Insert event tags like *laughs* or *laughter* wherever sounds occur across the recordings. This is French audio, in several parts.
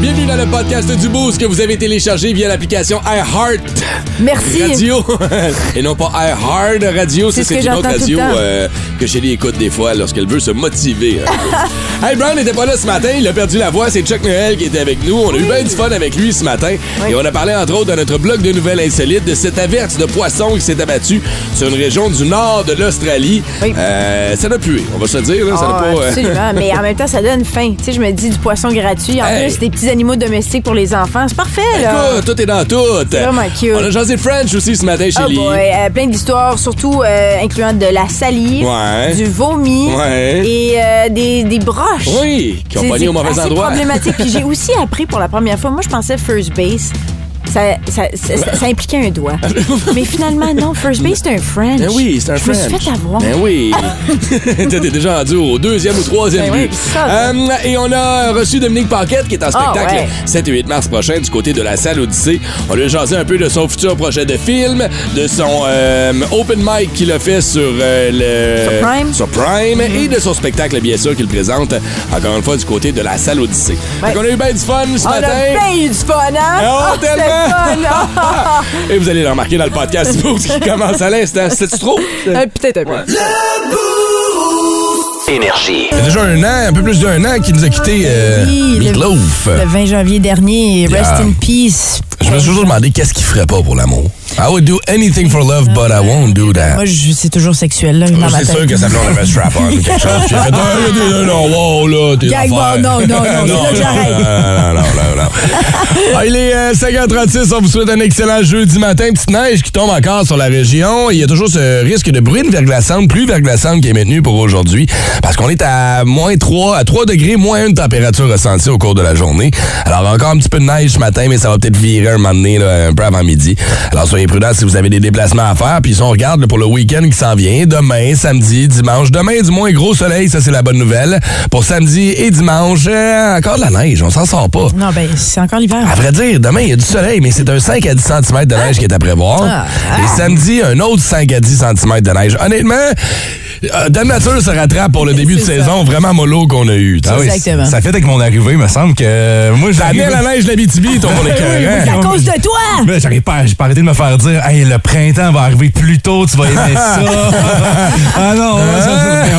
Bienvenue dans le podcast du Boost que vous avez téléchargé via l'application iHeart Merci. Radio. *laughs* Et non pas iHeart Radio, C'est ce une autre radio euh, que Shelly écoute des fois lorsqu'elle veut se motiver. peu. *laughs* hey, Brown n'était pas là ce matin, il a perdu la voix, c'est Chuck Noël qui était avec nous. On a eu bien du fun avec lui ce matin. Et on a parlé entre autres dans notre blog de nouvelles insolites de cette averse de poisson qui s'est abattue sur une région du nord de l'Australie. Oui. Euh, ça n'a pué, on va se le dire. Là, ça n'a pas, euh, absolument, mais en même temps, ça donne faim. Tu sais, je me dis du poisson gratuit. En *laughs* Hey. plus, des petits animaux domestiques pour les enfants. C'est parfait, là. Écoute, tout est dans tout. vraiment cute. On a jasé French aussi ce matin chez Oh euh, plein d'histoires, surtout euh, incluant de la salive, Ouais. du vomi Ouais. et euh, des, des broches. Oui, qui ont C'est- pogné au c'est mauvais endroit. problématique. Puis j'ai *laughs* aussi appris pour la première fois, moi je pensais first base. Ça, ça, ça, ça- ça impliquait un doigt. *laughs* Mais finalement, non, first base, c'est un French. Ben oui, c'est un Je French. me suis fait avoir. Ben oui. *laughs* T'es déjà rendu au deuxième ou troisième Ben but. Euh, et on a reçu Dominique Paquette qui est en spectacle Ah, ouais. 7 et 8 mars prochain du côté de la salle Odyssée. On lui a jasé un peu de son futur projet de film, de son euh, open mic qu'il a fait sur euh, le Sur Prime. Mm-hmm. sur Prime, et de son spectacle bien sûr qu'il présente encore une fois du côté de la salle Odyssée. Ouais. Fait qu'on a eu bien du fun ce On matin. a bien eu du fun, hein? Oh, Ah, Et vous allez le remarquer dans le podcast Boost qui commence à l'instant. C'était-tu trop? Euh, Peut-être un peu. Énergie. Il y a déjà un an, un peu plus d'un an, qu'il nous a quitté euh, Oui, le- Meatloaf. Le 20 janvier dernier, rest Yeah. in peace. Je me suis toujours demandé qu'est-ce qu'il ferait pas pour l'amour. I would do anything for love, but I won't do that. Moi, c'est toujours sexuel, là, dans ma C'est sûr que ça blonde avait strap-on ou quelque chose. J'ai fait, Ah, non, wow, là, t'es bon, non, non, non. Non, non, non, non, non. Il est euh, 5h36, on vous souhaite un excellent jeudi matin. Petite neige qui tombe encore sur la région. Il y a toujours ce risque de bruine verglaçante, pluie verglaçante qui est maintenu pour aujourd'hui. Parce qu'on est à moins 3, à 3 degrés, moins une température ressentie au cours de la journée. Alors encore un petit peu de neige ce matin, mais ça va peut-être virer un moment donné, là, un peu avant midi. Alors soyez prudents si vous avez des déplacements à faire. Puis si on regarde là, pour le week-end qui s'en vient, demain, samedi, dimanche. Demain, du moins, gros soleil, ça c'est la bonne nouvelle. Pour samedi et dimanche, euh, encore de la neige, on s'en sort pas. Non, ben, c'est encore l'hiver. À vrai dire, demain, il y a du soleil, mais c'est un 5 à 10 cm de neige qui est à prévoir. Ah. Et samedi, un autre 5 à 10 cm de neige. Honnêtement, euh, Dame Nature se rattrape pour le début de ça. saison vraiment mollo qu'on a eu. Ah oui, Exactement. Ça fait avec mon arrivée, il me semble que moi T'as amené j'arrive. la neige de la BTB, ton pour les *laughs* C'est à cause de toi! Mais j'arrive pas, j'ai pas arrêté de me faire dire, hey, le printemps va arriver plus tôt, tu vas aimer *laughs* ça. ah non,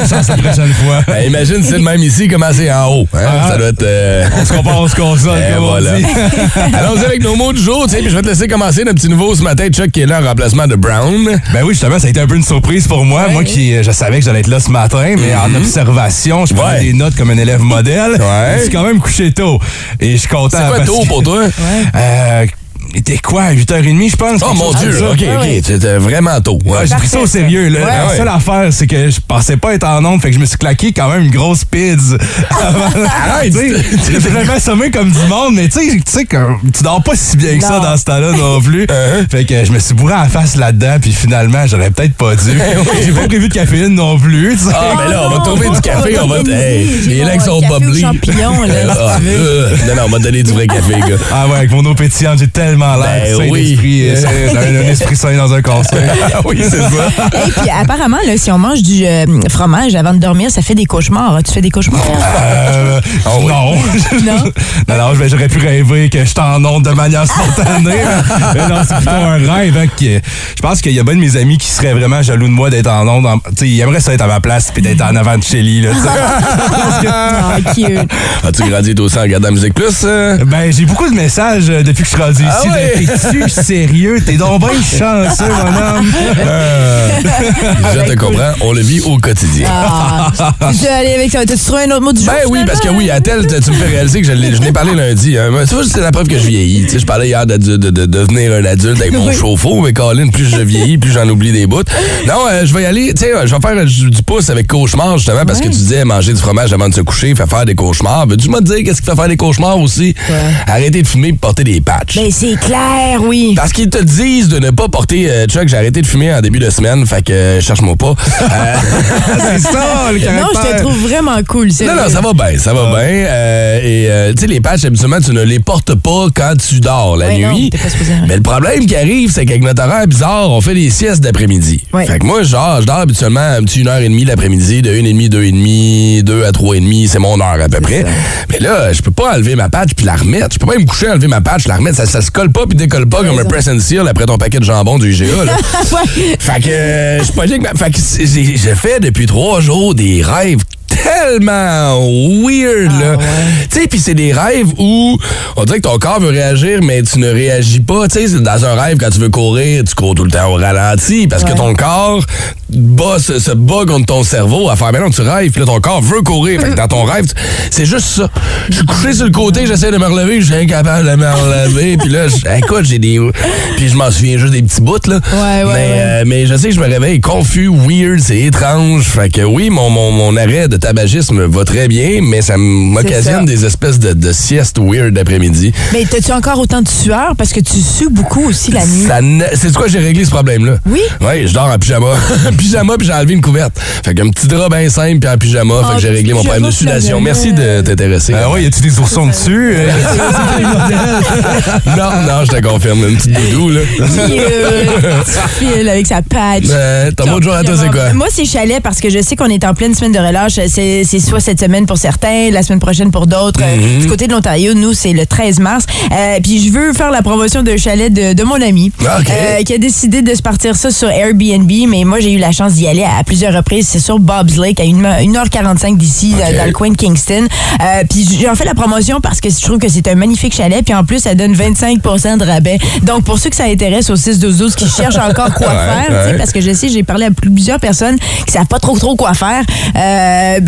ça, la prochaine fois. *laughs* Ben, imagine, c'est le même ici, comment c'est en haut. hein? Ah. Ça doit être... euh, On se compare, on se console, comme voilà. on dit. Allons-y avec nos mots du jour, tu sais, puis je vais te laisser commencer notre petit nouveau ce matin, Chuck, qui est là en remplacement de Brown. Ben oui, justement, ça a été un peu une surprise pour moi. Moi qui, euh, je savais que j'allais être là ce matin, mais en observation, je. Ouais. des notes comme un élève modèle. Ouais. Je suis quand même couché tôt. Et je suis content. C'est quoi parce tôt que- pour toi? *laughs* Euh, il était quoi, à 8h30, je pense? Oh mon Dieu, ok, ok, c'était vraiment tôt. Ouais, j'ai pris ça au sérieux. Là. La seule affaire, c'est que je pensais pas être en onde, fait que je me suis claqué quand même une grosse pizza. *laughs* Arrête! J'ai vraiment sommé comme du monde, mais tu sais, tu sais que tu dors pas si bien que ça Non. dans ce temps-là non *laughs* plus. Uh-huh. Fait que je me suis bourré à la face là-dedans, puis finalement, j'aurais peut-être pas dû. *laughs* J'ai pas prévu de caféine non plus, tu sais. Ah, mais là, on va trouver du café, on va. Hey, les legs sont bubbly. Ah, euh, non, non, on va te donner du vrai café, gars. Ah ouais, avec mon eau pétillante, j'ai tellement l'air Ben sain oui. d'esprit, euh, *laughs* un, esprit sain dans un corps sain. Ah oui, c'est ça. Et puis apparemment, là, si on mange du euh, fromage avant de dormir, ça fait des cauchemars. Tu fais des cauchemars? Euh, oui. *laughs* non. Non? non, non, ben, j'aurais pu rêver que j'étais en onde de manière spontanée. *laughs* mais non, c'est plutôt un rêve. hein, que- je pense qu'il y a bien de mes amis qui seraient vraiment jaloux de moi d'être en onde. en- Tu sais, ils aimeraient ça être à ma place puis d'être en avant de Shelly. Là, tu sais. Ah, cute. As-tu grandi toi aussi en regardant Musique Plus? euh? ben, j'ai beaucoup de messages depuis que je suis rendu Ah ici. Ouais? de, T'es-tu *laughs* sérieux? T'es donc bien chanceux, mon homme. Euh, je te comprends, on le vit au quotidien. Ah. *laughs* Tu veux aller avec ça? T'as-tu trouvé un autre mot du jour? Ben oui, parce que oui, à tel, tu tu me fais réaliser que je l'ai parlé lundi. hein. Mais Tu vois, c'est la preuve que je vieillis. Tu sais, je parlais hier d'adulte- de, de, devenir un adulte avec mon Oui. chauffe-eau, mais Colin, plus je vieillis, plus j'en oublie des bouts. Non, euh, je vais y aller. Tu sais, je vais faire du du pouce avec cauchemar, justement, parce que tu disais manger du fromage avant de se coucher, fait faire des cauchemars. Veux-tu me dire qu'est-ce qui fait faire des cauchemars aussi? Arrêter de fumer et porter des patchs. Ben, c'est clair, oui. Parce qu'ils te disent de ne pas porter. euh, Chuck, j'ai arrêté de fumer en début de semaine, fait que euh, cherche-moi pas. *laughs* Euh, *laughs* c'est ça, le caractère. Non, je te trouve vraiment cool. non, non, ça va bien, ça va bien. Euh, et euh, tu sais, les patchs, habituellement, tu ne les portes pas quand tu dors la Ouais, nuit. t'es pas supposé, ouais. Mais le problème qui arrive, c'est qu'avec notre horaire bizarre, on fait des siestes d'après-midi. Ouais. Fait que moi, genre, je dors habituellement un petit une heure et demie l'après-midi, de une et demie, deux et demie, deux à trois et demie, c'est mon heure à peu près. Mais là, je peux pas enlever ma patch puis la remettre. Je peux pas me coucher, enlever ma patch, la remettre. Ça, ça se colle pas puis décolle pas comme un press and seal après ton paquet de jambon du IGA. Là. *laughs* Ouais. Fait que euh, je suis pas Fait que j'ai fait depuis trois jours des rêves tellement weird, là. Tu sais, puis c'est des rêves où on dirait que ton corps veut réagir, mais tu ne réagis pas. Tu sais, dans un rêve, quand tu veux courir, tu cours tout le temps au ralenti parce que ton corps bat, se, se bat contre ton cerveau à faire, mais non, tu rêves, puis là, ton corps veut courir. Fait que dans ton rêve, c'est juste ça. Je suis couché sur le côté, j'essaie de me relever, je suis incapable de me relever, puis là, écoute, j'ai des... Puis je m'en souviens juste des petits bouts, là. Ouais, ouais, mais, ouais. euh, mais je sais que je me réveille confus, weird, c'est étrange. Fait que oui, mon, mon, mon arrêt de tabagisme va très bien, mais ça m'occasionne des espèces de, de siestes weird d'après-midi. Mais t'as-tu encore autant de sueur? Parce que tu sues beaucoup aussi la nuit. C'est quoi j'ai réglé ce problème-là? Oui? Oui, je dors en pyjama. *laughs* pyjama, puis j'ai enlevé une couverte. Fait qu'un petit drap bien simple, puis en pyjama. fait que j'ai réglé mon problème de sudation. Merci de t'intéresser. Ah ouais, y a-tu des oursons dessus? Euh, *laughs* non, non, je te confirme. Une petite doudou, là. Euh, fil avec sa patch. Euh, ton mot de jour à toi, c'est quoi? Moi, c'est chalet parce que je sais qu'on est en pleine semaine de relâche. C'est soit cette semaine pour certains, la semaine prochaine pour d'autres. Euh, Mhm. Du côté de l'Ontario, nous, c'est le 13 mars. Euh, puis je veux faire la promotion d'un chalet de, de mon ami Ah, euh, qui a décidé de se partir ça sur Airbnb. Mais moi, j'ai eu la chance d'y aller à, plusieurs reprises. C'est sur Bob's Lake, à 1h45 d'ici, dans- le coin de Kingston. Euh, puis j'ai en fait la promotion parce que je trouve que c'est un magnifique chalet. Puis en plus, ça donne 25% de rabais. Donc, pour ceux que ça intéresse au 6-12-12 qui cherchent encore quoi *laughs* Ouais, faire, ouais. parce que je sais, j'ai parlé à plusieurs personnes qui savent pas trop trop quoi faire.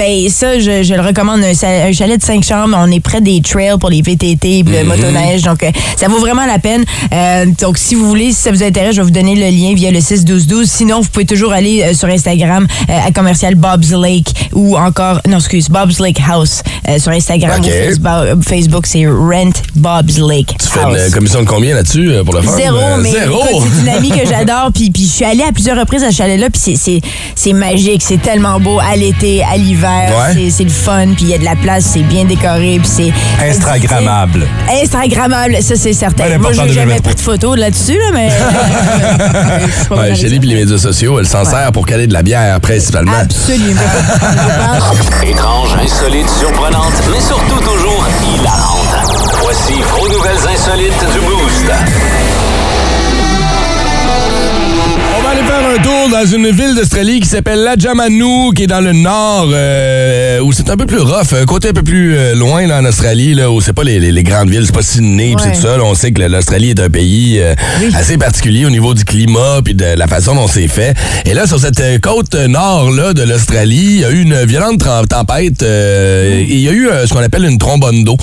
Ben ça, je, je le recommande. Un, chalet de 5 chambres, on est près des trails pour les VTT, puis le motoneige, donc euh, ça vaut vraiment la peine. Euh, donc si vous voulez, si ça vous intéresse, je vais vous donner le lien via le 61212. Sinon, vous pouvez toujours aller euh, sur Instagram à commercial Bob's Lake ou encore, non excuse, Bob's Lake House sur Instagram Ok. ou Facebook, Facebook, c'est Rent Bob's Lake Tu fais une commission de combien là-dessus pour le faire? Zéro, mais c'est une amie que *laughs* j'adore. Puis, puis je suis allée à plusieurs reprises à ce chalet-là. Puis c'est magique. C'est tellement beau à l'été, à l'hiver. Ouais. C'est- le fun. Puis il y a de la place. C'est bien décoré. Puis c'est. Instagrammable. Instagrammable, ça c'est certain. Ouais, Moi, j'ai de jamais pris de photos là-dessus, là, mais. *laughs* euh, je Ouais, puis les médias sociaux, elle s'en sert pour caler de la bière, principalement. Absolument. Je. *laughs* Étrange, insolite, surprenante, mais surtout toujours hilarante. Voici vos nouvelles insolites du Boost. Un tour dans une ville d'Australie qui s'appelle Lajamanu, qui est dans le nord, euh, où c'est un peu plus rough, un côté un peu plus euh, loin là, en Australie, là, où c'est pas les, les- les grandes villes, c'est pas Sydney, c'est tout ça. là, on sait que l'Australie est un pays euh, assez particulier au niveau du climat puis de la façon dont c'est fait. Et là, sur cette côte nord là de l'Australie, il y a eu une violente tempête. et Il y a eu ce qu'on appelle une trombone d'eau.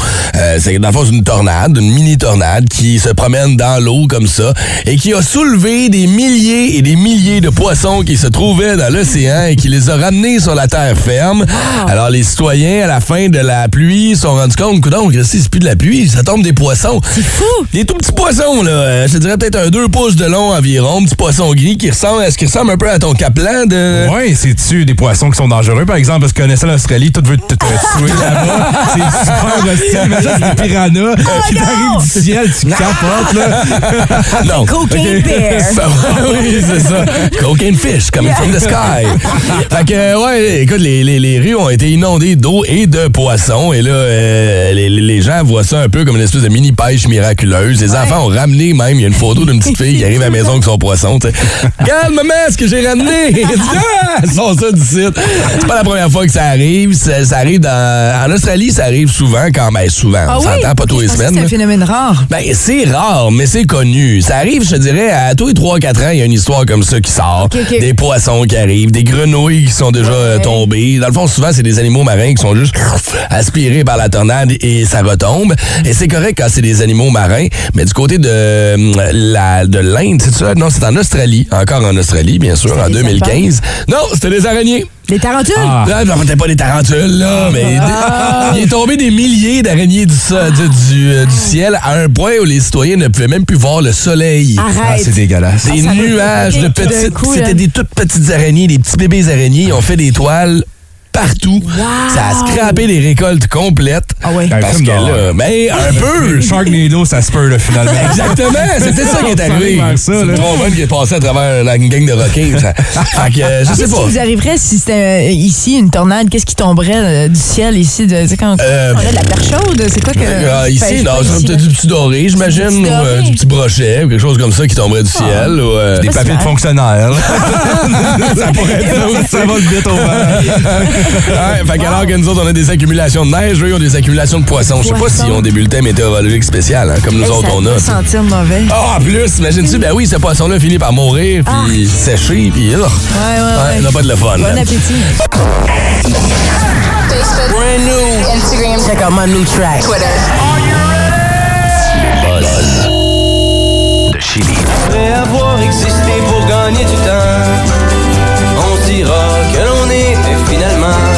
C'est dans le fond une tornade, une mini tornade qui se promène dans l'eau comme ça et qui a soulevé des milliers et des milliers de poissons qui se trouvaient dans l'océan et qui les a ramenés sur la terre ferme. Alors les citoyens à la fin de la pluie se sont rendus compte que donc c'est plus de la pluie, ça tombe des poissons. C'est fou! Des tout petits poissons, là. Euh, je te dirais peut-être un 2 pouces de long environ. Petit poisson gris qui ressemble, est-ce qu'il ressemble un peu à ton caplan de. Ouais, c'est-tu des poissons qui sont dangereux, par exemple, parce que connaissant l'Australie, tout veut te, te tuer là-bas. *laughs* C'est super hostile. Imagine c'est des piranhas qui t'arrivent du ciel, tu *laughs* capotes, là. Non. Cocaine bear. Oui, c'est ça. *laughs* Cocaine fish coming from the sky. *laughs* fait que, ouais, écoute, les, les, les rues ont été inondées d'eau et de poissons. Et là, euh, les, les gens voient ça un peu comme une espèce de mini pêche miraculeuse. Les enfants ont ramené même, il y a une photo d'une petite fille qui arrive à la maison avec son poisson. *laughs* Regarde, maman, ce que j'ai ramené. ah, ils sont ça d'ici. C'est pas la première fois que ça arrive. Ça, ça arrive dans. En Australie, ça arrive souvent quand même. Souvent. Ah on oui? s'entend pas tous les semaines. C'est un phénomène rare. Ben, c'est rare, mais c'est connu. Ça arrive, je te dirais, à tous les 3-4 ans, il y a une histoire comme ça qui sort. Des poissons qui arrivent, des grenouilles qui sont déjà euh, tombées. Dans le fond, souvent, c'est des animaux marins qui sont juste aspirés par la tornade et ça retombe. Et c'est correct quand c'est des animaux marins, mais du côté de euh, la de l'Inde, c'est ça? Non, c'est en Australie. Encore en Australie, bien sûr, en des 2015. Non, c'était des araignées. Des tarentules? Ah. Là, non, peut-être pas des tarentules, là, mais des- il est tombé des milliers d'araignées du, so- du, du, euh, du ciel à un point où les citoyens ne pouvaient même plus voir le soleil. Ah, Arrête. c'est dégueulasse. Des doit nuages de petites. C'était des toutes petites araignées, des petits bébés araignées. Ils ont fait des toiles partout. Ça a scrappé des récoltes complètes. Ah ouais. Un Parce film que là, mais un peu. *laughs* Sharknado, ça se peut, là, finalement. Exactement, *laughs* c'était ça qui est arrivé. C'est le trombone qui est passé à travers la gang de requins. Ça. Fait que, euh, je sais Qu'est-ce pas. qui vous arriverait si c'était euh, ici une tornade? Qu'est-ce qui tomberait euh, du ciel ici? De, tu sais, quand Euh, on a de la perche chaude, c'est quoi que. Ah, ici, Ben, non, ici, peut-être du petit doré, j'imagine, Du ou euh, du petit brochet, ou quelque chose comme ça qui tomberait du ciel. ou, euh, Des papiers de fonctionnaires. *laughs* ça pourrait être ça. Ça va vite au vent. Ouais, fait qu'alors que nous autres, on a des accumulations de neige, eux, ils ont des accumulations de poissons. Je sais pas s'ils ont des bulletins météorologiques spéciaux, hein, comme nous Hey, autres, ça on a. sentir mauvais. Ah, en plus, imagine-tu, ben oui, ce poisson-là finit par mourir, puis sécher, puis... ugh. Ouais, ouais, Ouais, on n'a pas de le fun. Bon là. appétit. Facebook, Brand new. Instagram, Check out my new track. Twitter. Buzz. De Chili. Après avoir existé pour gagner du temps, on dira que l'on était finalement des étoiles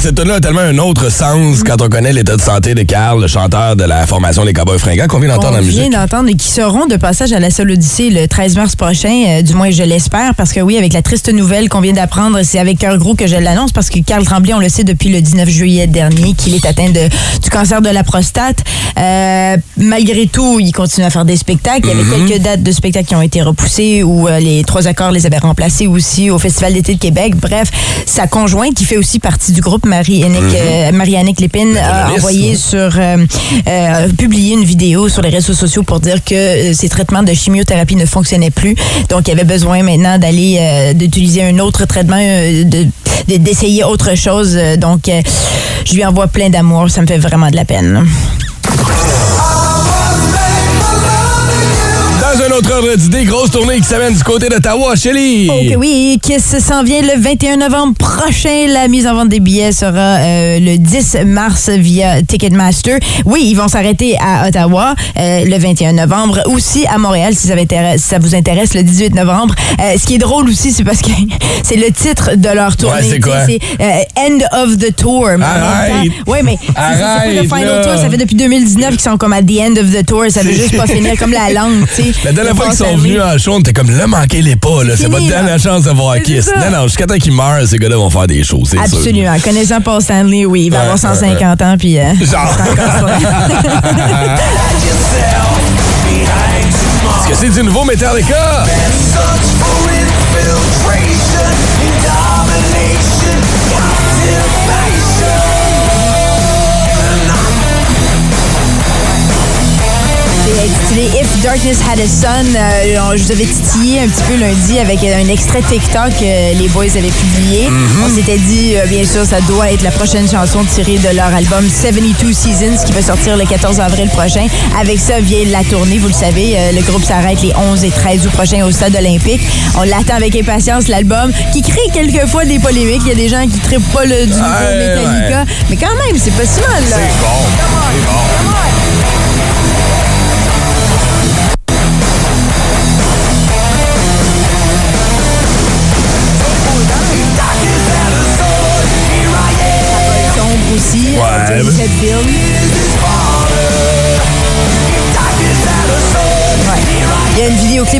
Ouais, cette tune-là a tellement un autre sens quand on connaît l'état de santé de Carl, le chanteur de la formation Les Cowboys Fringants, qu'on vient d'entendre On en vient musique. d'entendre et qui seront de passage à la Seule Odyssée le 13 mars prochain, euh, du moins je l'espère, parce que oui, avec la triste nouvelle qu'on vient d'apprendre, c'est avec cœur gros que je l'annonce, parce que Carl Tremblay, on le sait depuis le 19 juillet dernier, qu'il est atteint de, du cancer de la prostate. Euh, malgré tout, il continue à faire des spectacles. Il y avait quelques dates de spectacles qui ont été repoussées, ou euh, les trois accords les avaient remplacés aussi au Festival d'été de Québec. Bref, sa conjointe, qui fait aussi partie du groupe, Marie-Annick euh, Marie-Annick Lépine, a envoyé sur euh, euh, publié une vidéo sur les réseaux sociaux pour dire que ses traitements de chimiothérapie ne fonctionnaient plus. Donc, il avait besoin maintenant d'aller euh, d'utiliser un autre traitement, euh, de- de- d'essayer autre chose. Donc, euh, je lui envoie plein d'amour. Ça me fait vraiment de la peine. Dans un autre ordre d'idée, grosse tournée qui s'amène du côté d'Ottawa, Shelly. Ok, oui, Kiss s'en vient le 21 novembre prochain. La mise en vente des billets sera euh, le 10 mars via Ticketmaster. Oui, ils vont s'arrêter à Ottawa euh, le 21 novembre, aussi à Montréal si ça, vous intéresse, si ça vous intéresse le 18 novembre. Euh, ce qui est drôle aussi, c'est parce que *laughs* c'est le titre de leur tournée. Ouais, c'est quoi? C'est End of the Tour. Mais Arrête! Ouais, mais pas le Arrête, Final là! Tour. Ça fait depuis 2019 qu'ils sont comme à the end of the tour. Ça veut juste pas finir comme la langue, tu sais. La dernière fois qu'ils sont venus en show, on était comme là, manquez-les pas, là. C'est votre dernière chance de voir C'est Kiss. Non, non, jusqu'à temps qu'ils meurent, ces gars-là vont faire des shows, c'est sûr. Absolument. Connaissant Paul Stanley, oui, il va Ouais, avoir 150 ans, puis... euh, *laughs* Genre. *laughs* Est-ce que c'est du nouveau Metallica? If Darkness Had a Sun. Euh, on- je vous avais titillé un petit peu lundi avec euh, un extrait TikTok que les boys avaient publié. Mm-hmm. On s'était dit, euh, bien sûr, ça doit être la prochaine chanson tirée de leur album 72 Seasons qui va sortir le 14 avril prochain. Avec ça vient la tournée, vous le savez. euh, le groupe s'arrête les 11 et 13 août prochains au Stade olympique. On l'attend avec impatience, l'album, qui crée quelquefois des polémiques. Il y a des gens qui ne pas le, du nouveau Ouais, Metallica. Mais quand même, c'est pas si mal, là. C'est bon. C'est bon.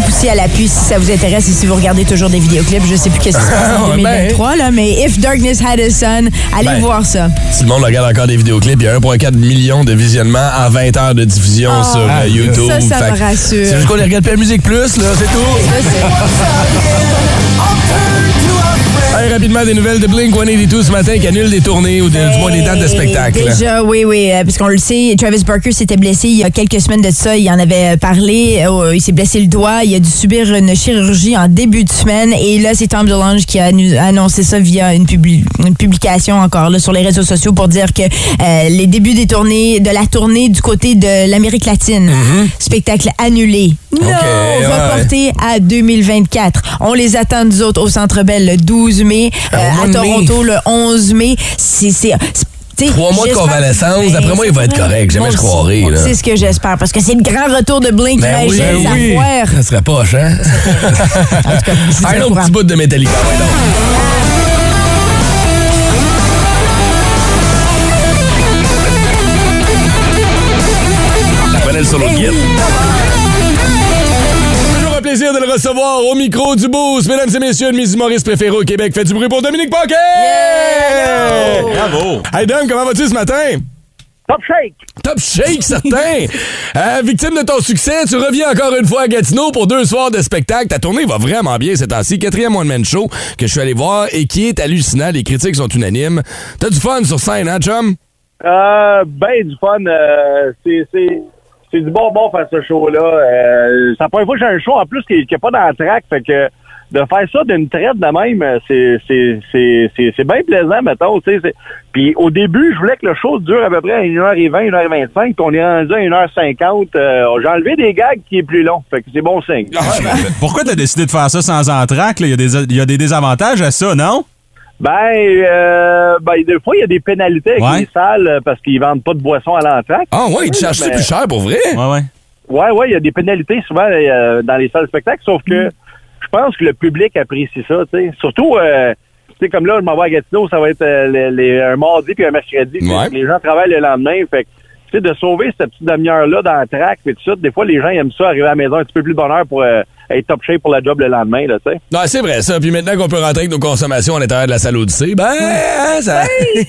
Aussi à l'appui si ça vous intéresse et si vous regardez toujours des vidéoclips. Je sais plus qu'est-ce qui se passe en *laughs* Ouais, ben. 2023, là, mais If Darkness Had a Sun, allez Ben. voir ça. Si le monde regarde encore des vidéoclips, il y a 1,4 million de visionnements en 20 heures de diffusion Oh. sur euh, Ah, YouTube. ça, ça Fait me rassure. C'est juste qu'on les regarde plus la musique plus, là, c'est tout. Hey, rapidement, des nouvelles de Blink-182 ce matin qui annule des tournées ou de- du moins des dates de spectacle. Déjà, oui, oui, euh, parce qu'on le sait, Travis Barker s'était blessé il y a quelques semaines de ça. Il en avait parlé. euh, il s'est blessé le doigt. Il a dû subir une chirurgie en début de semaine. Et là, c'est Tom DeLonge qui a annoncé ça via une, publi- une publication encore là, sur les réseaux sociaux pour dire que euh, les débuts des tournées, de la tournée du côté de l'Amérique latine, spectacle annulé. Non, ouais. reporté à 2024. On les attend, nous autres, au Centre Bell le 12 mai, euh, au mois à de mai. Toronto le 11 mai. C'est Trois mois de convalescence, Ben, d'après moi, il va être correct. Jamais je croirais. C'est ce que j'espère, parce que c'est le grand retour de Blink, Ben oui, imagine, ben oui. la foire. Ça serait poche, hein? *laughs* En tout cas, Un autre petit bout de Metallica, ouais, solo Ben de un plaisir de le recevoir au micro du Boost. Mesdames et messieurs, le Miss humoriste préféré au Québec. Faites du bruit pour Dominique Paquet! Bravo! Hey Dom, comment vas-tu ce matin? Top shake! Top shake, certain! *laughs* Euh, victime de ton succès, tu reviens encore une fois à Gatineau pour deux soirs de spectacle. Ta tournée va vraiment bien ces temps-ci. Quatrième One Man Show que je suis allé voir et qui est hallucinant. Les critiques sont unanimes. T'as du fun sur scène, hein, chum? Euh, ben du fun. Euh, c'est, c'est, du bonbon faire ce show-là. Euh, c'est la première fois que j'ai un show en plus qui n'est pas dans le track. Fait que de faire ça d'une traite de même, c'est, c'est, bien plaisant, mettons. Puis au début, je voulais que le show dure à peu près 1h20, 1h25, puis on est rendu à 1h50. Euh, j'ai enlevé des gags qui est plus long. Fait que c'est bon signe. *laughs* Pourquoi t'as décidé de faire ça sans entraque? Il y, a des- y a des désavantages à ça, non? Ben, euh, ben, des fois, il y a des pénalités avec Ouais. les salles euh, parce qu'ils vendent pas de boissons à l'entraque. Ah ouais, ils te chargent ça mais- plus cher pour vrai? Ouais, ouais. Ouais, ouais, il y a des pénalités souvent euh, dans les salles de spectacle, sauf que je pense que le public apprécie ça, tu sais. Surtout, euh, tu sais, comme là, je m'en vais à Gatineau, ça va être euh, les- les- un mardi puis un mercredi. puis Ouais. Les gens travaillent le lendemain, fait que, tu sais, de sauver cette petite demi-heure-là dans le track tout ça, des fois, les gens aiment ça, arriver à la maison un petit peu plus de bonheur pour euh, être top shape pour la job le lendemain, là, tu sais. Non, c'est vrai ça. Puis maintenant qu'on peut rentrer avec nos consommations à l'intérieur de la salle Odyssée, ben, hein, ça...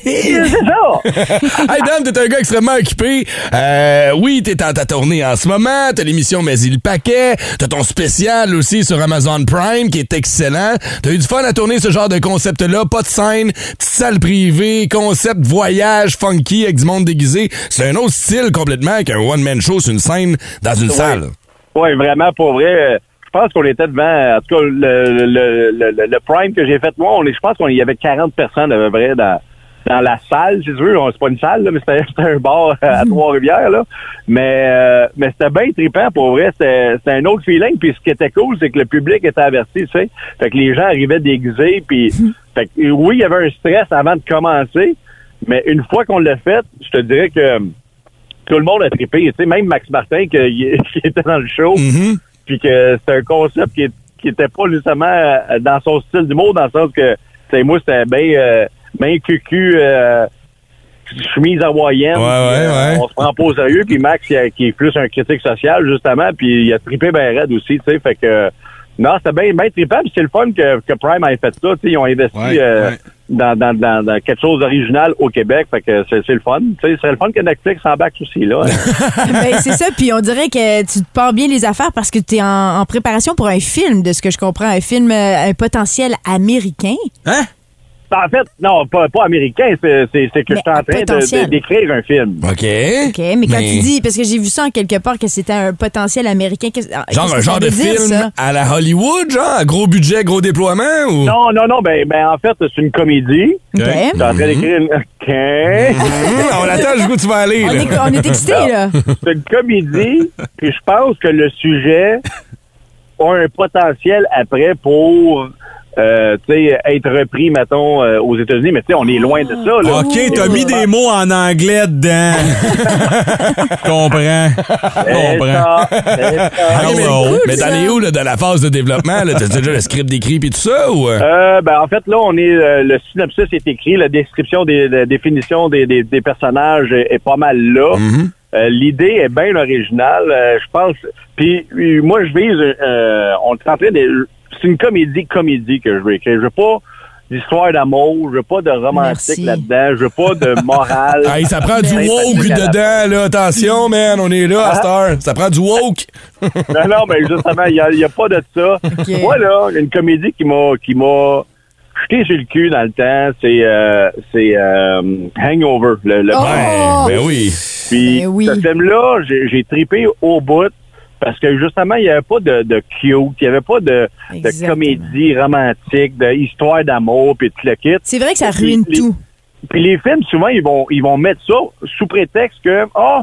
C'est ça! *laughs* hey Dan, t'es un gars extrêmement occupé. Euh, oui, t'es en ta tournée en ce moment. T'as l'émission Mais il le paquet. T'as ton spécial aussi sur Amazon Prime qui est excellent. T'as eu du fun à tourner ce genre de concept-là. Pas de scène, petite salle privée, concept voyage funky avec du monde déguisé. C'est un autre style complètement qu'un one-man show sur une scène dans une salle. Oui, vraiment, pour vrai. Euh, Je pense qu'on était devant, en tout cas, le, le, le, le- prime que j'ai fait, moi, on est, je pense qu'il y avait 40 personnes à peu près dans, dans la salle, si tu veux. On- C'est pas une salle, là, mais c'était *laughs* un bar à Trois-Rivières, là. Mais, euh, mais c'était bien trippant, pour vrai. C'était un autre feeling. Puis ce qui était cool, c'est que le public était averti, tu sais. Fait que les gens arrivaient déguisés, puis... fait que, oui, il y avait un stress avant de commencer, mais une fois qu'on l'a fait, je te dirais que tout le monde a trippé. Tu sais, même Max Martin, *laughs* qui était dans le show, Mm-hmm. Puis que c'était un concept qui, est- qui était pas justement euh, dans son style d'humour, dans le sens que, sais, moi, c'était bien euh, bien cucu, euh, chemise hawaïenne. Ouais, ouais, euh, ouais. On se prend pas au sérieux, puis Max, qui, a- qui est plus un critique social, justement, puis il a trippé bien raide aussi, tu sais, fait que... Non, c'était bien bien trippant, puis c'est le fun que, que Prime ait fait ça, tu sais, ils ont investi euh. Dans, dans, dans, dans quelque chose d'original au Québec, fait que c'est le fun, tu sais, c'est le fun que Netflix s'embarque aussi, là. *laughs* Ben, c'est ça, puis on dirait que tu te pars bien les affaires parce que tu es en, en préparation pour un film, de ce que je comprends, un film, euh, un potentiel américain. Hein? En fait, non, pas, pas américain, c'est que Mais je suis en à train de- potentiel. de- d'écrire un film. OK. OK, mais quand tu dis, parce que j'ai vu ça en quelque part que c'était un potentiel américain. qu'est-ce- ah, Genre un genre de dire, film ça? à la Hollywood, genre, gros budget, gros déploiement ou... Non, non, non, ben, ben en fait, c'est une comédie. OK. Je suis en train d'écrire une... OK. *laughs* On attend jusqu'où tu vas aller, On là. est, on est excités, là. c'est une comédie, puis je pense que le sujet a un potentiel après pour... euh, tu sais, être repris, mettons, euh, aux États-Unis, mais tu sais, on est loin de ça. Là. OK, t'as mis des mots en anglais dedans. *laughs* Comprends. Comprends. ça. Ok, mais Hello. mais t'en es où, là, dans la phase de développement? là? T'as déjà le script d'écrit puis tout ça, ou... euh? Ben, en fait, là, on est euh, le synopsis est écrit, la description des la définition des, des, des personnages est, est pas mal là. Euh, L'idée est bien originale, euh, je pense. Puis euh, moi, je vise, euh, on est en train de, c'est une comédie comédie que je veux écrire. Je veux pas d'histoire d'amour, je veux pas de romantique Merci. là-dedans, je veux pas de *laughs* morale. Hey, ça prend du woke dedans, là. Attention, man, on est là à cette heure. Ça prend du woke. *laughs* non, non, mais justement, il n'y a, il y a pas de ça. Moi, là, une comédie qui m'a qui m'a jeté sur le cul dans le temps, c'est euh, c'est euh, Hangover. Le, le Oh! Ben oui. Puis Ben oui. ce film-là, j'ai j'ai tripé au bout parce que justement, il n'y avait pas de, de cute, il n'y avait pas de, de comédie romantique, d'histoire d'amour, puis tout le kit. C'est vrai que ça Puis ruine les- tout. Puis les films, souvent, ils vont ils vont mettre ça sous prétexte que ah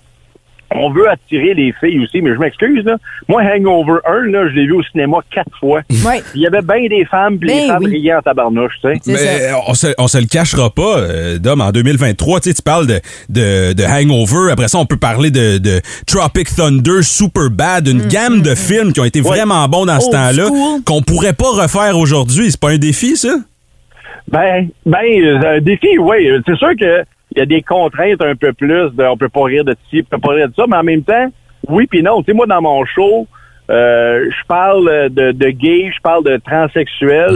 on veut attirer les filles aussi, mais je m'excuse, là. Moi, Hangover 1, là, je l'ai vu au cinéma quatre fois. Ouais. Il y avait bien des femmes, puis les Ben femmes oui. riaient en tabarnouche, tu sais. Mais ça. on se, on se le cachera pas, euh, Dom, en 2023, tu sais, tu parles de, de, de Hangover, après ça, on peut parler de, de Tropic Thunder, Super Bad, une gamme de films qui ont été vraiment bons dans ce temps-là, qu'on pourrait pas refaire aujourd'hui. C'est pas un défi, ça? Ben, ben, euh, un défi, oui. C'est sûr que il y a des contraintes un peu plus de, on peut pas rire de ci, on peut pas rire de ça, mais en même temps, oui puis non. Tu sais, moi, dans mon show, euh, je parle de, de gay, je parle de transsexuel,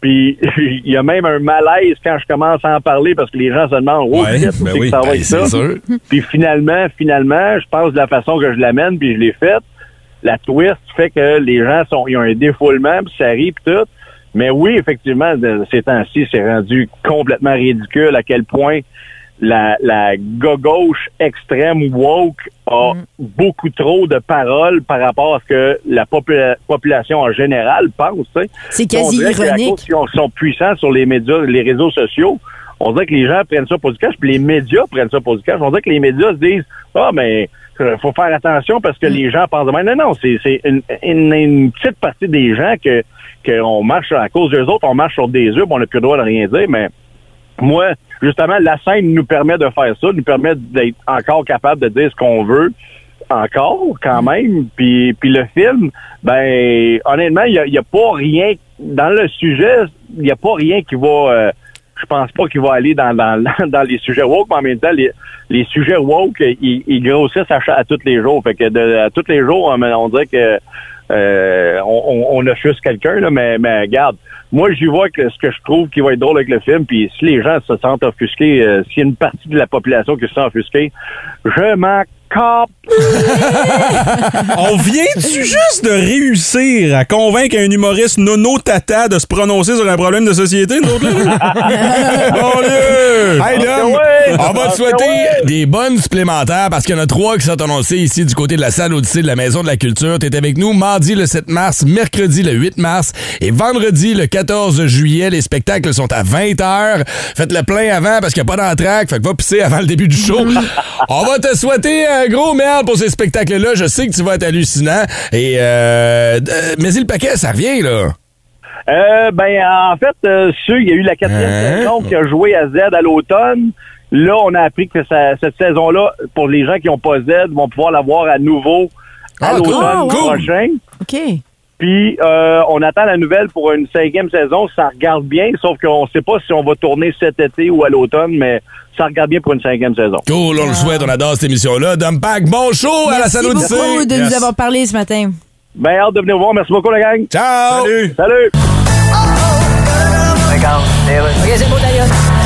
puis *laughs* il y a même un malaise quand je commence à en parler parce que les gens se demandent, oh, Ouais, ben c'est oui, que ça va Ben, ça? sûr. Puis finalement, finalement, je pense de la façon que je l'amène, puis je l'ai faite. La twist fait que les gens sont, ils ont un défoulement, puis ça rit, puis tout. Mais oui, effectivement, de ces temps-ci, c'est rendu complètement ridicule à quel point la, la gauche extrême woke a beaucoup trop de paroles par rapport à ce que la popula- population en général pense. C'est On quasi qu'à ironique. ont- sont puissants sur les médias, les réseaux sociaux. On dirait que les gens prennent ça pour du cash, puis les médias prennent ça pour du cash. On dirait que les médias se disent Ah, mais euh, faut faire attention parce Mm. que les gens pensent de même. Non, non, c'est une, une, une petite partie des gens que qu'on marche à cause d'eux autres, on marche sur des œufs, on n'a plus le droit de rien dire, mais moi, justement, la scène nous permet de faire ça, nous permet d'être encore capable de dire ce qu'on veut encore quand même. Puis, puis le film, ben honnêtement, il n'y a, a pas rien dans le sujet, il n'y a pas rien qui va euh, je pense pas qu'il va aller dans, dans, *laughs* dans les sujets woke, mais en même temps, les, les sujets woke, ils, ils grossissent à, à tous les jours. Fait que de, à tous les jours, on, on dirait que euh, on, on, on offusque quelqu'un, là, mais, mais regarde, moi j'y vois que ce que je trouve qui va être drôle avec le film, puis si les gens se sentent offusqués, euh, s'il y a une partie de la population qui se sent offusquée, je m'en. *laughs* On vient-tu juste de réussir à convaincre un humoriste nono tata de se prononcer sur un problème de société, nous autres, là? Bon Dieu! Hey, Dom, ouais! on va te souhaiter des bonnes supplémentaires parce qu'il y en a trois qui sont annoncés ici du côté de la salle Odyssée de la Maison de la Culture. T'es avec nous mardi le 7 mars, mercredi le 8 mars et vendredi le 14 juillet. Les spectacles sont à 20h. Faites le plein avant parce qu'il n'y a pas d'entraque. Fait que va pisser avant le début du show. *laughs* on va te souhaiter un gros merde pour ces spectacles-là. Je sais que tu vas être hallucinant. Et euh, euh, mais le paquet, ça revient, là. Euh, ben, en fait, euh, il y a eu la quatrième Hein? saison qui a joué à Z à l'automne. Là, on a appris que ça- cette saison-là, pour les gens qui n'ont pas Z, vont pouvoir la voir à nouveau à Ah, l'automne Ah, prochain. OK. Puis, euh, on attend la nouvelle pour une cinquième saison. Ça regarde bien, sauf qu'on ne sait pas si on va tourner cet été ou à l'automne, mais ça regarde bien pour une cinquième saison. Cool, on le souhaite, on adore cette émission-là. Dom Pack, bon show à la Merci salle Odyssée. beaucoup de Yes. nous avoir parlé ce matin. Ben, hâte de venir vous voir. Merci beaucoup, la gang. Ciao! Salut! Salut!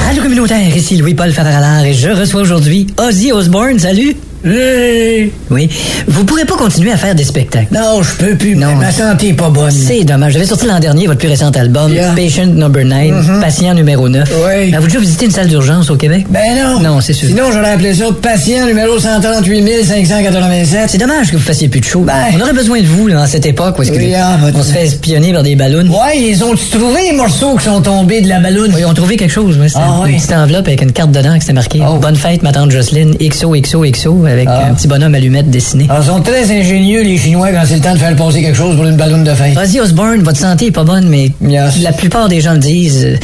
Radio communautaire, ici Louis-Paul Favaralard et je reçois aujourd'hui Ozzy Osbourne. Salut! Oui. Vous pourrez pas continuer à faire des spectacles. Non, je peux plus. Non. Ma santé est pas bonne. C'est dommage. J'avais sorti l'an dernier votre plus récent album, Yeah. Patient Number 9, Patient numéro 9. Oui. Avez-vous déjà visité une salle d'urgence au Québec? Ben non. Non, c'est sûr. Sinon, j'aurais appelé ça patient numéro 138 587. C'est dommage que vous fassiez plus de show. Ben. On aurait besoin de vous là, en cette époque où est-ce que Oui, ah, on se fait espionner par des ballons. Ouais, ils ont trouvé les morceaux qui sont tombés de la balloune? Oui, on trouvé quelque chose. C'était Ah, une oui. petite enveloppe avec une carte dedans qui c'était marqué Oh. Bonne fête, ma tante Jocelyne, XOXOXO, avec Ah. un petit bonhomme allumette dessiné. Alors, ils sont très ingénieux, les Chinois, quand c'est le temps de faire passer quelque chose pour une balloune de fête. Ozzy Osbourne, votre santé est pas bonne, mais Yes. la plupart des gens le disent. euh,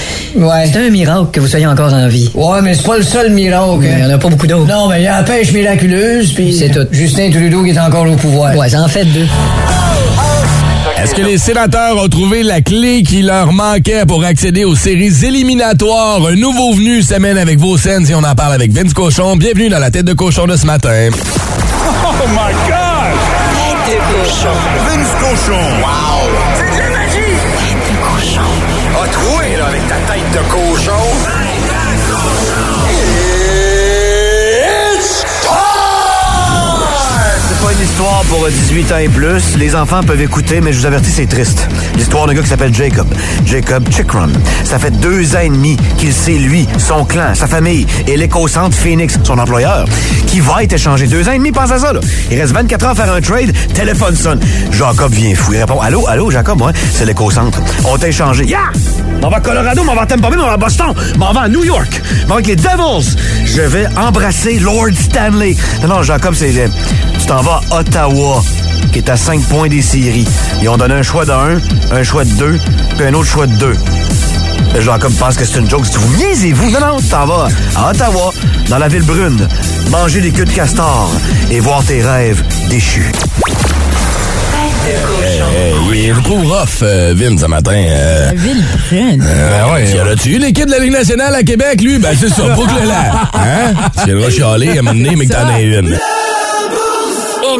Ouais. C'est un miracle que vous soyez encore en vie. Ouais, mais c'est pas le seul miracle. Il y en a pas beaucoup d'autres. Non, mais il y a la pêche miraculeuse, puis C'est tout. Justin Trudeau qui est encore au pouvoir. Ouais, ça en fait deux. Est-ce que les sénateurs ont trouvé la clé qui leur manquait pour accéder aux séries éliminatoires? Un nouveau venu s'amène avec vos scènes et on en parle avec Vince Cochon. Bienvenue dans la tête de cochon de ce matin. Oh my God! Tête de cochon. Vince cochon. Wow! C'est de la magie! Tête de cochon. A troué, là, avec ta tête de cochon. Tête de cochon. Histoire pour 18 ans et plus. Les enfants peuvent écouter, mais je vous avertis, c'est triste. L'histoire d'un gars qui s'appelle Jacob. Jacob Chikron. Ça fait deux ans et demi qu'il sait, lui, son clan, sa famille et l'éco-centre Phoenix, son employeur, qui va être échangé. Deux ans et demi, pense à ça, là. Il reste 24 heures à faire un trade, téléphone sonne. Jacob vient fou. Il répond, allô, allô, Jacob, ouais, c'est l'éco-centre. On t'a échangé. Yeah! On va à Colorado, on va à Tampa on va à Boston, on va à New York, on va avec les Devils. Je vais embrasser Lord Stanley. Non, non, Jacob, c'est... Tu t'en vas à Ottawa, qui est à 5 points des séries. Ils ont donné un choix de 1, un choix de 2, puis un autre choix de 2. Le Jacob pense que c'est une joke. Si vous niaisez-vous, non, non, tu t'en vas à Ottawa, dans la ville brune, manger des queues de castor et voir tes rêves déchus. Hey, il est trop rough, euh, Vin, ce matin. euh. Ville brune. Euh, ouais, en a-tu eu l'équipe de la Ligue nationale à Québec, lui? Ben, c'est ça, boucle-la. Hein? Tu viendras chialer à un moment donné, mais que t'en aies une.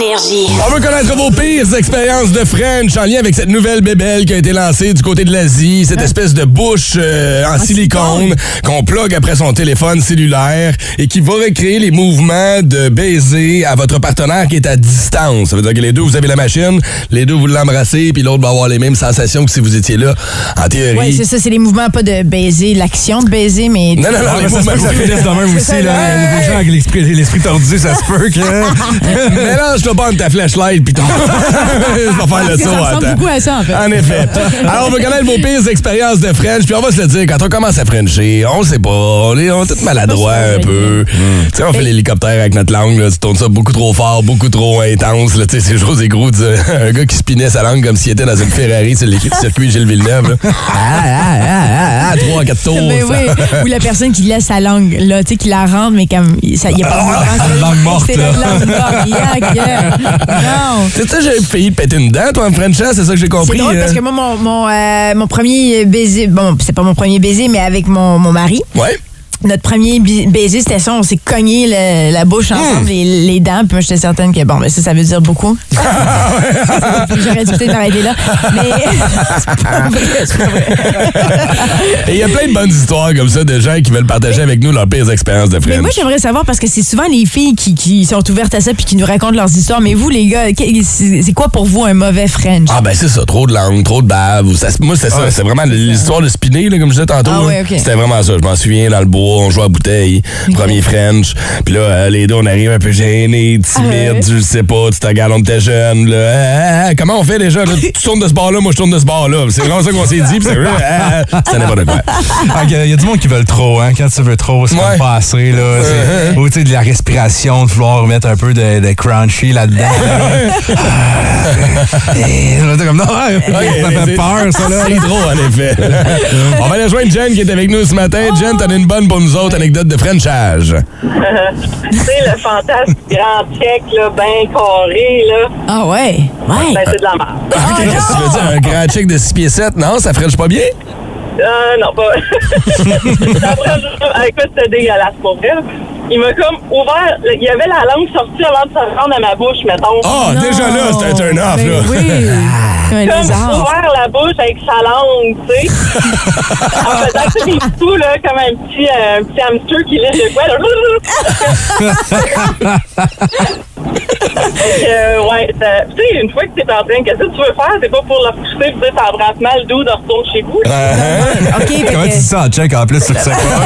Énergie. On veut connaître vos pires expériences de French en lien avec cette nouvelle bébelle qui a été lancée du côté de l'Asie, cette espèce de bouche euh, en silicone qu'on plug après son téléphone cellulaire et qui va recréer les mouvements de baiser à votre partenaire qui est à distance. Ça veut dire que les deux, vous avez la machine, les deux, vous l'embrassez, puis l'autre va avoir les mêmes sensations que si vous étiez là. En théorie. Oui, c'est ça, c'est les mouvements, pas de baiser, l'action de baiser, mais. Non, non, non, Ah, les mais ça se peut que ça finisse de même *laughs* aussi. ça, Là. l'esprit, l'esprit tordu, ça se peut que. *laughs* Mélange-toi pas entre ta flashlight pis ton. *laughs* Je vais faire le Ça saut. ressemble attends. beaucoup à ça, en fait. En effet. Alors, on va connaître vos pires expériences de French, puis on va se le dire, quand on commence à Frencher, on sait pas, on est, on est tous maladroits un peu. Tu sais, on fait l'hélicoptère avec notre langue, là, tu tournes ça beaucoup trop fort, beaucoup trop intense, tu sais, c'est José Gros, *laughs* un gars qui spinait sa langue comme s'il était dans une Ferrari sur le circuit Gilles Villeneuve, là. Ah, ah, ah, ah, ah, trois, *laughs* quatre tours. Mais ça. oui, ou la personne qui laisse sa langue, là, tu sais, qui la rentre, mais comme, il n'y a pas de mouvement. c'est- langue morte, C'est la langue morte. Yak. Non. *laughs* C'est ça, j'ai failli te péter une dent, toi, en Frenchant, c'est ça que j'ai C'est compris. drôle parce hein? que moi, mon, mon, euh, mon premier baiser, bon, c'est pas mon premier baiser, mais avec mon, mon mari, Ouais. Notre premier baiser, c'était ça, on s'est cogné le- la bouche ensemble, les, les dents, puis moi, j'étais certaine que, bon, ben ça, ça veut dire beaucoup. *laughs* J'aurais dû peut-être m'arrêter là. Mais c'est pas vrai, c'est pas vrai. Et il y a plein de bonnes histoires comme ça de gens qui veulent partager avec nous leurs pires expériences de Mais French. moi, j'aimerais savoir, parce que c'est souvent les filles qui, qui sont ouvertes à ça puis qui nous racontent leurs histoires. Mais vous, les gars, c'est quoi pour vous un mauvais French? Ah ben c'est ça, trop de langue, trop de bave. Ça, moi c'est ça, c'est vraiment l'histoire de spinner là, comme je disais tantôt. Ah ouais. C'était vraiment ça. Je m'en souviens dans le bois, on jouait à bouteille, premier French. Puis là, euh, les deux on arrive un peu gênés, timides, Ah ouais. je sais pas, tu te regardes, on était jeunes. Là. Ah, ah, comment on fait déjà? Là, tu tournes de ce bord-là, moi je tourne de ce bord-là. C'est vraiment ça qu'on s'est dit. Puis c'est ah, ah, c'est n'importe quoi. Ah, Il y, a- il y a du monde qui veulent trop, hein. Quand tu veux trop, c'est Ouais. comme pas assez, là. C'est- Ou tu sais, de la respiration, de vouloir mettre un peu de, de crunchy là-dedans. Et là, t'es comme, non, ouais, ça fait c'est- peur, ça, là. C'est trop, en effet. *laughs* on va aller rejoindre Jen qui est avec nous ce matin. Jen, t'en as une bonne pour nous autres anecdote de Frenchage. *laughs* tu sais, le fantasme grand check, là, bien carré, là, Ah ouais? Ouais. ben, c'est de la merde. Ah, Qu'est-ce que tu veux dire? Un grand check de 6 pieds 7? Non, ça French pas bien? Euh, non, pas. *laughs* Après, je- écoute, c'était dégueulasse pour vrai. Là. Il m'a comme ouvert, il y avait la langue sortie avant de se rendre à ma bouche, mettons. Ah, Non. déjà là, c'est un Ben là. Oui. *laughs* Comme lézard. ouvert la bouche avec sa langue, tu sais. *laughs* en faisant ça des coups, là, comme un petit, euh, un petit hamster qui lèche là. Fait que, euh, ouais, ça- tu sais, une fois que t'es en train, qu'est-ce que tu veux faire? C'est pas pour le pousser, tu sais, t'embrasses mal, d'où de retourne chez vous. Uh-huh. OK, fait Comment tu dis ça en check en plus sur le *laughs* secteur?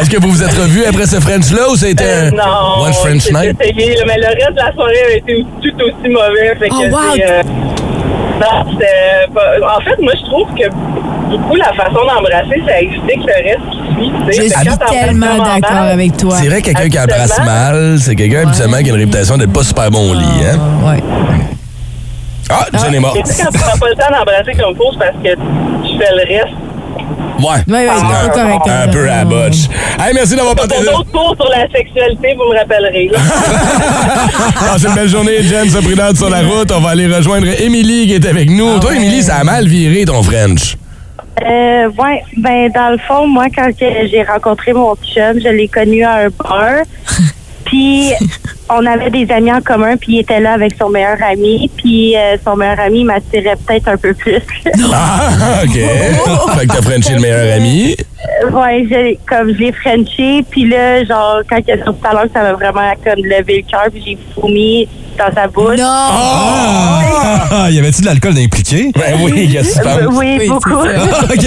Est-ce que vous vous êtes revus après ce French-là ou c'était Euh, un non, One French j'ai Night? essayé, là, mais le reste de la soirée a été tout aussi mauvais. Fait que Oh, wow. c'est, euh, non, En fait, moi, je trouve que beaucoup la façon d'embrasser, ça explique le reste qui suit. Je suis tellement d'accord avec toi. C'est vrai, quelqu'un qui embrasse mal, c'est quelqu'un habituellement qui a une réputation d'être pas super bon au lit, hein? Ah, ouais. Ah, Jen est morte. Et tu sais, quand tu prends pas le temps d'embrasser comme faut, c'est parce que tu fais le reste. Ouais. Ouais, ouais, c'est Ah, pas correct. Un hein. peu à botch. Hey, merci d'avoir Pour partagé. d'autres cours sur la sexualité, vous me rappellerez. Passez *laughs* une belle journée, Jen, se prudente sur la route. On va aller rejoindre Émilie qui est avec nous. Ah Toi, ouais. Émilie, ça a mal viré ton French. Euh, ouais, ben dans le fond, moi quand j'ai rencontré mon chum, je l'ai connu à un bar. *laughs* Puis on avait des amis en commun, puis il était là avec son meilleur ami, puis euh, son meilleur ami m'attirait peut-être un peu plus. *laughs* Ah, OK. fait que t'as Frenché le meilleur ami. Euh, ouais, j'ai- comme je l'ai Frenché, puis là, genre, quand il a sorti tout à l'heure, ça m'a vraiment comme levé le cœur, puis j'ai vomi dans sa bouche. Non! Ah, y avait-tu de l'alcool impliqué? Ben *laughs* oui, qu'est-ce que tu penses? Euh, oui, beaucoup. *laughs* OK.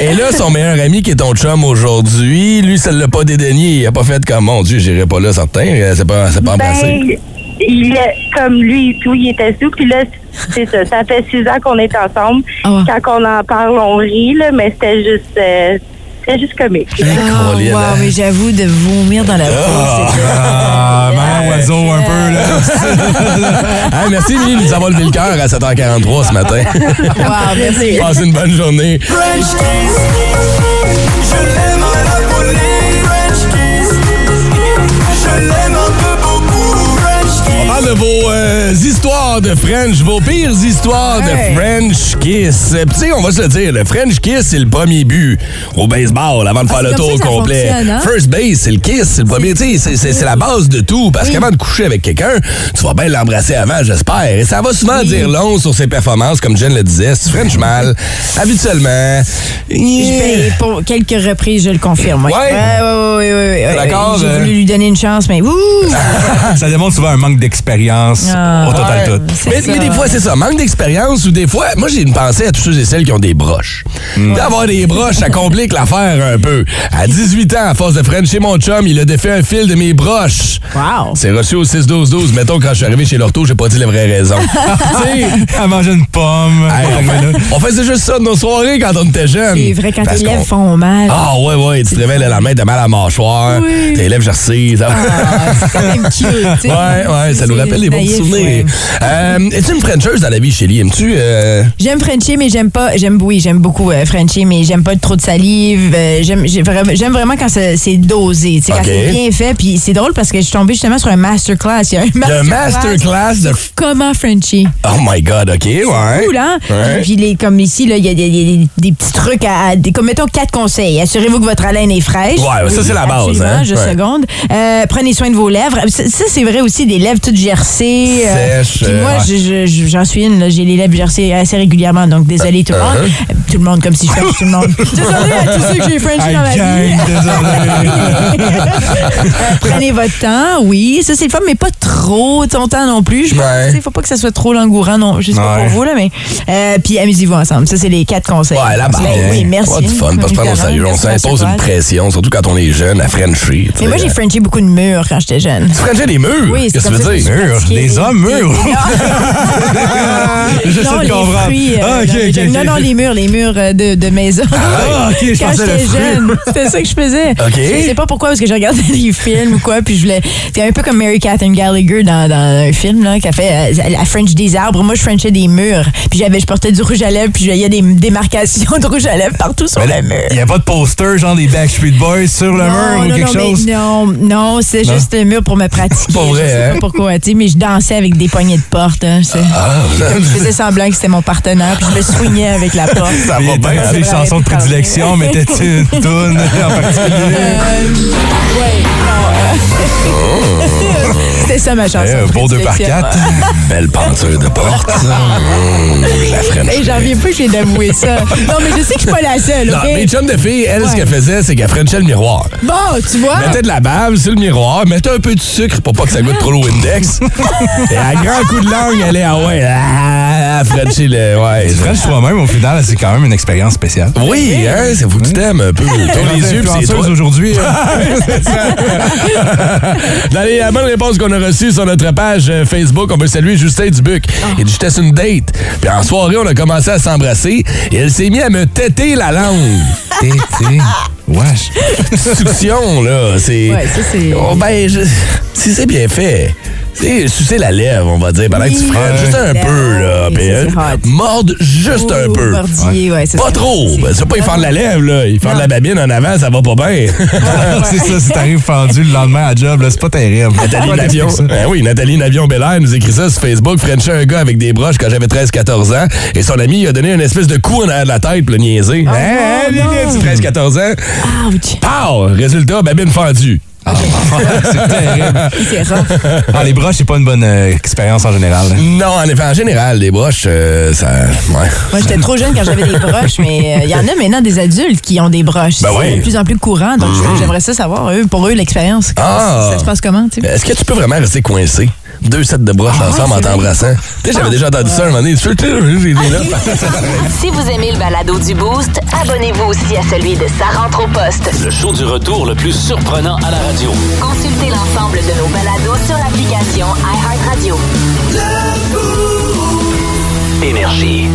Et là, son meilleur ami qui est ton chum aujourd'hui, lui, ça l'a pas dédaigné. Il a pas fait comme, mon Dieu, j'irai pas là, certain. Euh, C'est pas, c'est pas embrassé. Ben, il est, comme lui tout, il était sous. Puis là, c'est ça. Ça fait six ans qu'on est ensemble. Ah. Quand on en parle, on rit, là, mais c'était juste, c'était juste comique. Ah, Colin, wow, hein? mais j'avoue de vomir dans la peau. c'est- Ah, mère oiseau un peu, là. *laughs* Hey, merci, Émilie, de nous avoir levé le cœur à 7h43 ce matin. Wow, merci. *laughs* Passez une bonne journée. French kiss. Je l'aime la. French kiss. Je l'aime un peu beaucoup. French kiss. On parle de vos euh, histoires de French, vos pires histoires Hey. de French kiss. Euh, Tu sais, on va se le dire, le French kiss, c'est le premier but au baseball avant de faire le tour complet. hein? First base, c'est le kiss, c'est le premier. Tu sais, c'est- la base de tout. Parce qu'avant de coucher avec quelqu'un, tu vas bien l'embrasser avant, j'espère. Et ça va souvent dire long sur ses performances, comme Jen le disait. Si tu French mal, habituellement. yeah. Ben, pour quelques reprises, je le confirme. Oui. Ouais? Ouais, ouais. D'accord, J'ai euh. voulu lui donner une chance, mais ouh! *laughs* Ça démontre souvent un manque d'expérience Ah. Au total Ouais. tout. Mais, ça. mais des fois, c'est ça. Manque d'expérience ou des fois, moi, j'ai une pensée à tous ceux et celles qui ont des broches. D'avoir des broches, ça complique l'affaire un peu. À 18 ans, à force de French chez mon chum, il a défait un fil de mes broches. Wow! C'est reçu au 6-12-12. Mettons, quand je suis arrivé chez l'ortho, j'ai pas dit les vraies raisons. *laughs* tu sais, À manger une pomme. hey, on, faisait juste ça de nos soirées quand on était jeunes. C'est vrai, quand tes lèvres font mal. Ah ouais, ouais, tu te réveilles le lendemain, t'as mal à la mâchoire, Oui. tes lèvres gercées. Ah, c'est quand même cute, tu sais. Ouais, ouais, ça nous rappelle les bons souvenirs. Euh, Es-tu une Frencheuse dans la vie, Shelly? Aimes-tu... euh, J'aime Frenchie, mais j'aime pas. J'aime oui, j'aime beaucoup euh, Frenchie, mais j'aime pas trop de salive. Euh, j'aime j'ai vraiment, j'aime vraiment quand c'est c'est dosé, tu sais, Ok. quand c'est bien fait. Puis c'est drôle parce que je suis tombée justement sur un masterclass. Il y a un masterclass. de... Comment Frenchie? Oh my God, OK, ouais. cool, hein? Ouais. Puis les, comme ici, là, il y a des, des- des petits trucs à, à- des- comme mettons quatre conseils. Assurez-vous que votre haleine est fraîche. Ouais, ça, c'est la base, Absolument, hein? Je Ouais. seconde. Euh, prenez soin de vos lèvres. Ça, ça, c'est vrai aussi des lèvres toutes gercées. Puis moi, euh, je- je- j'en suis une. J'ai les lèvres gercées assez régulièrement. Donc, désolé tout le monde. Uh-huh. Euh, Tout le monde, comme si je french tout le monde. *laughs* désolé à tous ceux que j'ai frenché dans ma vie. *laughs* Prenez votre temps, oui. Ça, c'est le fun, mais pas trop ton temps non plus. Je pense. Ouais. Sais, faut pas que ça soit trop langourant, non. Je sais pas pour vous, là, mais. euh, puis amusez-vous ensemble. Ça, c'est les quatre conseils. Ouais, la base. Ben oui, merci. Pas du fun, pas se prendre au Évidemment, sérieux. On s'impose une pression, surtout quand on est jeune, à Frenchie. tu Mais moi, j'ai frenché beaucoup de murs quand j'étais jeune. Tu Frenchais des murs? Oui, c'est Qu'est-ce que tu ça veux dire? Murs? Des hommes murs? *laughs* *laughs* J'essaie non, de les comprendre. fruits. euh, Ah, ok, dans les ok, jeunes- ok. Non, non, les murs, les murs euh, de, de maison. Ah, ok, je *laughs* Quand j'étais jeune, c'était ça que je faisais. Je sais pas pourquoi, parce que je regardais des films ou quoi, puis je voulais. C'est un peu comme Mary Catherine Gallagher dans, dans un film là, qui a fait euh, la French des arbres. Moi, je Frenchais des murs. Puis j'avais, je portais du rouge à lèvres, puis il y a des démarcations de rouge à lèvres partout sur le mur. Il n'y a pas de poster, genre des Backstreet Boys sur le Non, mur ou non, quelque non, chose? mais non, non, c'est juste le mur pour me pratiquer. Pas vrai, je sais hein? pas pourquoi, tu sais, mais je dansais avec des poignées de porte. Hein, c'est- Ah, Comme *laughs* je faisais semblant que c'était mon partenaire, puis je me soignais avec la porte. ça va bien. C'est des chansons de prédilection, mais t'as-tu une *laughs* toune en particulier? Euh, ouais, non, euh, C'était ça ma chanson. Eh, un de beau deux par prédilection. quatre. Belle peinture de porte. Mmh, la. Hey, J'en reviens pas que j'ai d'avouer ça. Non, mais je sais que je suis pas la seule, Non, OK? mes chums de filles, elles, ce Ouais. qu'elles faisaient, c'est qu'elles frenchaient le miroir. Bon, tu vois? Mettaient de la bave sur le miroir, mettaient un peu de sucre pour pas que ça goûte trop le Windex. *laughs* Et à grand coup de langue, elle est ah ouais, ah, Frenchie le. Ouais. Tu French toi-même, au final, c'est quand même une expérience spéciale. Oui, hein, c'est faut que tu t'aimes un peu. *laughs* Tourne les yeux, puis c'est toi. Aujourd'hui. *laughs* *laughs* Dans les bonnes réponses qu'on a reçues sur notre page euh, Facebook, on peut saluer Justin Dubuc. Il dit J'étais sur une date. Puis en soirée, on a commencé à s'embrasser et elle s'est mise à me têter la langue. Wesh. Succion, là. C'est. Ouais, ça, c'est- Oh, ben, je- si c'est bien fait. C'est sucer la lèvre, on va dire, pendant que tu Oui. frenches. Juste un peu, morde juste un Oh, peu. Pas trop. c'est- Ben, c'est pas y faire de la lèvre, là. Y faire de la babine en avant, ça va pas bien. *laughs* c'est ça, si t'arrives fendu le lendemain à job, là, c'est pas terrible. Nathalie Navion. Ben oui, Nathalie Navion Belair nous écrit ça sur Facebook. Frenchait un gars avec des broches quand j'avais 13-14 ans. Et son ami il a donné une espèce de coup en arrière de la tête pour le niaiser. hein, non, hein, non. petit 13-14 ans? Ouch. Pow! Résultat, babine fendue. *laughs* c'est terrible. C'est rough. Ah, les broches, c'est pas une bonne euh, expérience en général. hein? Non, en effet, en général, les broches, euh, ça. Ouais. Moi, j'étais trop jeune quand j'avais des broches, mais euh, il y en a maintenant des adultes qui ont des broches. Ben c'est oui. de plus en plus courant, donc j'aimerais ça savoir, eux, pour eux, l'expérience. Ah. Ça se passe comment, tu sais? Est-ce que tu peux vraiment rester coincé? Deux sets de broches Ah, ensemble en t'embrassant. Tu sais, j'avais déjà entendu ça un moment donné. Tu sais, tu sais, j'ai été là. *laughs* Si vous aimez le balado du Boost, abonnez-vous aussi à celui de Sa rentre au poste. Le show du retour le plus surprenant à la radio. Consultez l'ensemble de nos balados sur l'application iHeartRadio. Énergie.